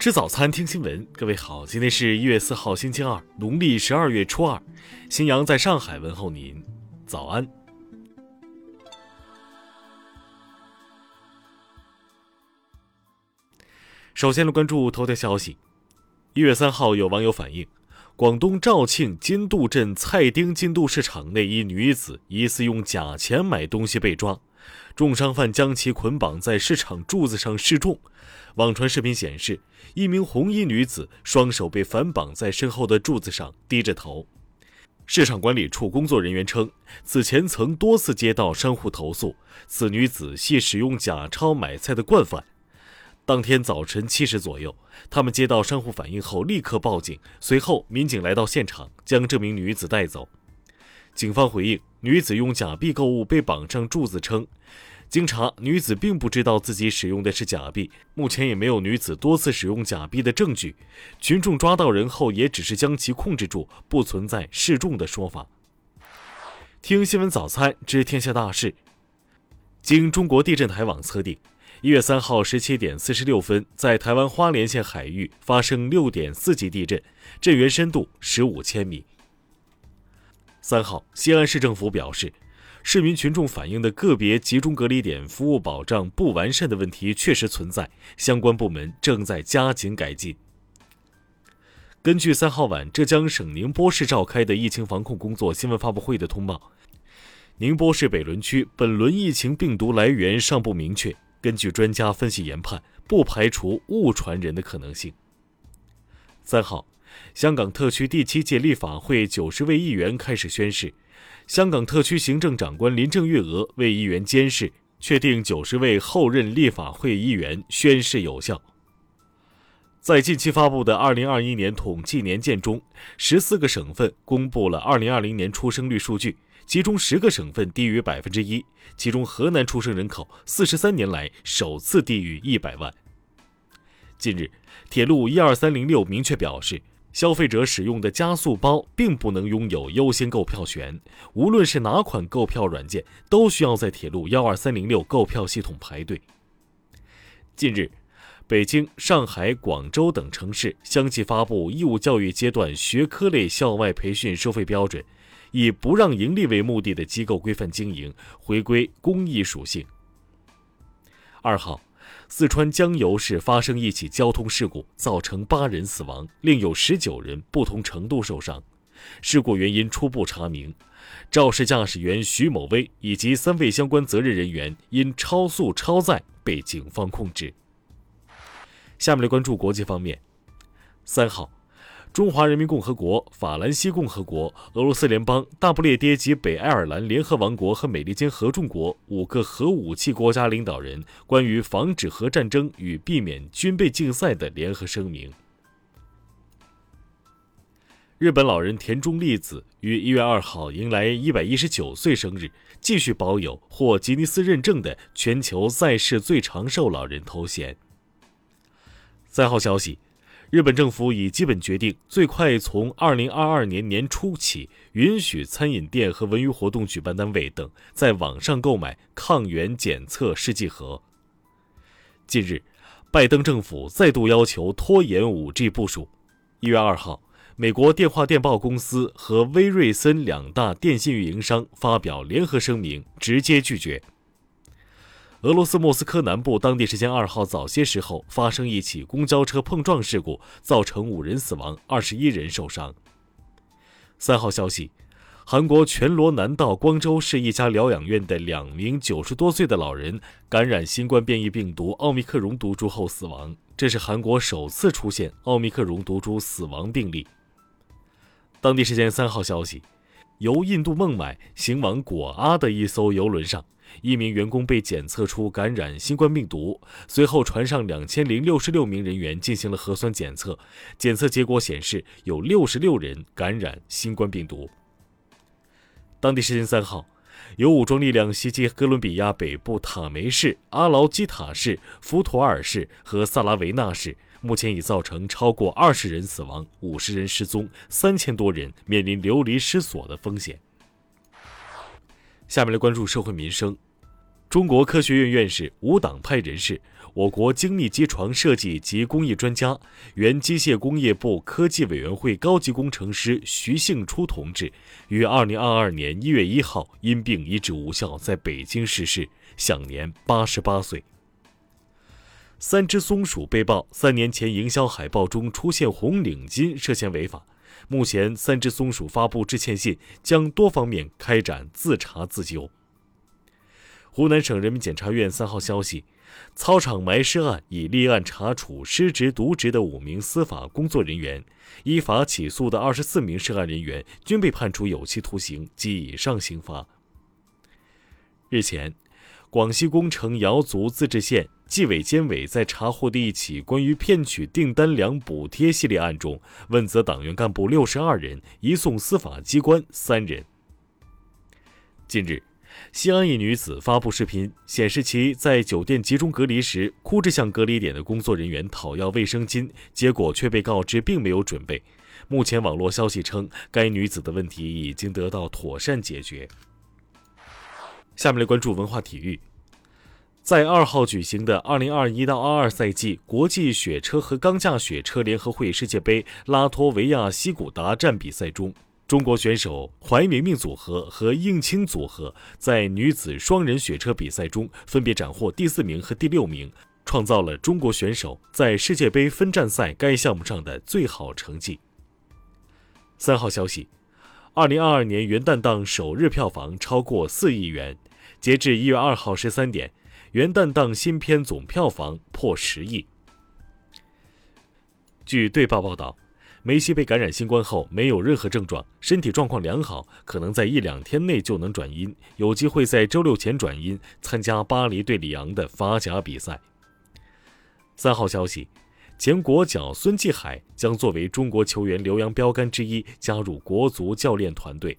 吃早餐，听新闻。各位好，今天是一月四号，星期二，农历十二月初二。新阳在上海问候您，早安。首先来关注头条消息。一月三号，有网友反映，广东肇庆金渡镇菜丁金渡市场内一女子疑似用假钱买东西被抓。重伤犯将其捆绑在市场柱子上示众。网传视频显示，一名红衣女子双手被反绑在身后的柱子上，低着头。市场管理处工作人员称，此前曾多次接到商户投诉，此女子系使用假钞买菜的惯犯。当天早晨七时左右，他们接到商户反映后，立刻报警。随后，民警来到现场，将这名女子带走。警方回应，女子用假币购物被绑上柱子，称经查，女子并不知道自己使用的是假币，目前也没有女子多次使用假币的证据。群众抓到人后，也只是将其控制住，不存在示众的说法。听新闻早餐知天下大事。经中国地震台网测定，一月三号十七点四十六分，在台湾花莲县海域发生六点四级地震，震源深度十五千米。三号，西安市政府表示，市民群众反映的个别集中隔离点服务保障不完善的问题确实存在，相关部门正在加紧改进。根据三号晚浙江省宁波市召开的疫情防控工作新闻发布会的通报，宁波市北仑区本轮疫情病毒来源尚不明确，根据专家分析研判，不排除误传人的可能性。三号。香港特区第七届立法会九十位议员开始宣誓，香港特区行政长官林郑月娥为议员监誓，确定九十位后任立法会议员宣誓有效。在近期发布的二零二一年统计年鉴中，十四个省份公布了二零二零年出生率数据，其中十个省份低于百分之一，其中河南出生人口四十三年来首次低于一百万。近日，铁路一二三零六明确表示。消费者使用的加速包并不能拥有优先购票权，无论是哪款购票软件，都需要在铁路幺二三零六购票系统排队。近日，北京、上海、广州等城市相继发布义务教育阶段学科类校外培训收费标准，以不让盈利为目的的机构规范经营，回归公益属性。二号。四川江油市发生一起交通事故，造成八人死亡，另有十九人不同程度受伤。事故原因初步查明，肇事驾驶员徐某威以及三位相关责任人员因超速超载被警方控制。下面来关注国际方面，三号。中华人民共和国、法兰西共和国、俄罗斯联邦、大不列颠及北爱尔兰联合王国和美利坚合众国五个核武器国家领导人关于防止核战争与避免军备竞赛的联合声明。日本老人田中利子于一月二号迎来一百一十九岁生日，继续保有获吉尼斯认证的全球在世最长寿老人头衔。三号消息。日本政府已基本决定，最快从二零二二年年初起，允许餐饮店和文娱活动举办单位等在网上购买抗原检测试剂盒。近日，拜登政府再度要求拖延五 G 部署。一月二号，美国电话电报公司和威瑞森两大电信运营商发表联合声明，直接拒绝。俄罗斯莫斯科南部当地时间二号早些时候发生一起公交车碰撞事故，造成五人死亡，二十一人受伤。三号消息，韩国全罗南道光州市一家疗养院的两名九十多岁的老人感染新冠变异病毒奥密克戎毒株后死亡，这是韩国首次出现奥密克戎毒株死亡病例。当地时间三号消息，由印度孟买行往果阿的一艘游轮上。一名员工被检测出感染新冠病毒，随后船上两千零六十六名人员进行了核酸检测，检测结果显示有六十六人感染新冠病毒。当地时间三号，有武装力量袭击哥伦比亚北部塔梅市、阿劳基塔市、福图尔市和萨拉维纳市，目前已造成超过二十人死亡、五十人失踪、三千多人面临流离失所的风险。下面来关注社会民生。中国科学院院士、无党派人士。我国精密机床设计及工艺专家、原机械工业部科技委员会高级工程师徐幸初同志，于二零二二年一月一号因病医治无效，在北京逝世，享年八十八岁。三只松鼠被曝三年前营销海报中出现红领巾，涉嫌违法。目前，三只松鼠发布致歉信，将多方面开展自查自纠。湖南省人民检察院三号消息。操场埋尸案已立案查处失职渎职的五名司法工作人员，依法起诉的二十四名涉案人员均被判处有期徒刑及以上刑罚。日前，广西工程瑶族自治县纪委监委在查获的一起关于骗取订单粮补贴系列案中，问责党员干部六十二人，移送司法机关三人。近日。西安一女子发布视频，显示其在酒店集中隔离时，哭着向隔离点的工作人员讨要卫生巾，结果却被告知并没有准备。目前网络消息称，该女子的问题已经得到妥善解决。下面来关注文化体育，在二号举行的二零二一到二二赛季国际雪车和钢架雪车联合会世界杯拉脱维亚西古达站比赛中。中国选手怀明明组合和应清组合在女子双人雪车比赛中分别斩获第四名和第六名，创造了中国选手在世界杯分站赛该项目上的最好成绩。三号消息，二零二二年元旦档首日票房超过四亿元，截至一月二号十三点，元旦档新片总票房破十亿。据对报报道。梅西被感染新冠后没有任何症状，身体状况良好，可能在一两天内就能转阴，有机会在周六前转阴，参加巴黎对里昂的法甲比赛。三号消息，前国脚孙继海将作为中国球员留洋标杆之一，加入国足教练团队。